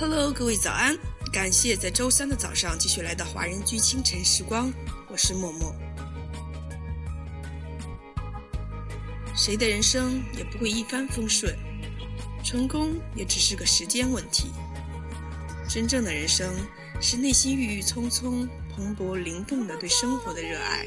Hello，各位早安！感谢在周三的早上继续来到华人居清晨时光，我是默默。谁的人生也不会一帆风顺，成功也只是个时间问题。真正的人生是内心郁郁葱葱、蓬勃灵动的对生活的热爱；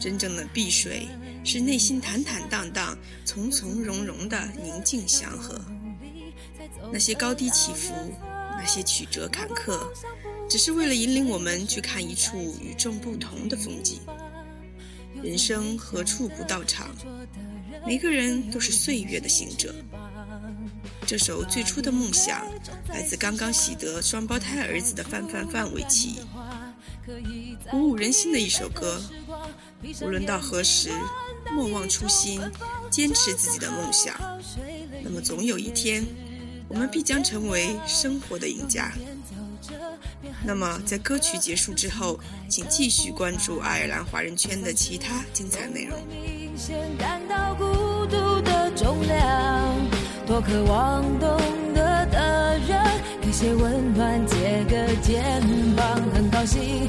真正的碧水是内心坦坦荡荡、从从容容的宁静祥和。那些高低起伏，那些曲折坎坷，只是为了引领我们去看一处与众不同的风景。人生何处不到场？每个人都是岁月的行者。这首最初的梦想，来自刚刚喜得双胞胎儿子的范范范玮琪，鼓舞人心的一首歌。无论到何时，莫忘初心，坚持自己的梦想。那么总有一天。我们必将成为生活的赢家。那么，在歌曲结束之后，请继续关注爱尔兰华人圈的其他精彩内容。多渴望懂得的人，给些温暖，借个肩膀。很高兴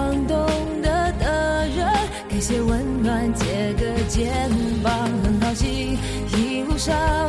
肩膀，很高兴一路上。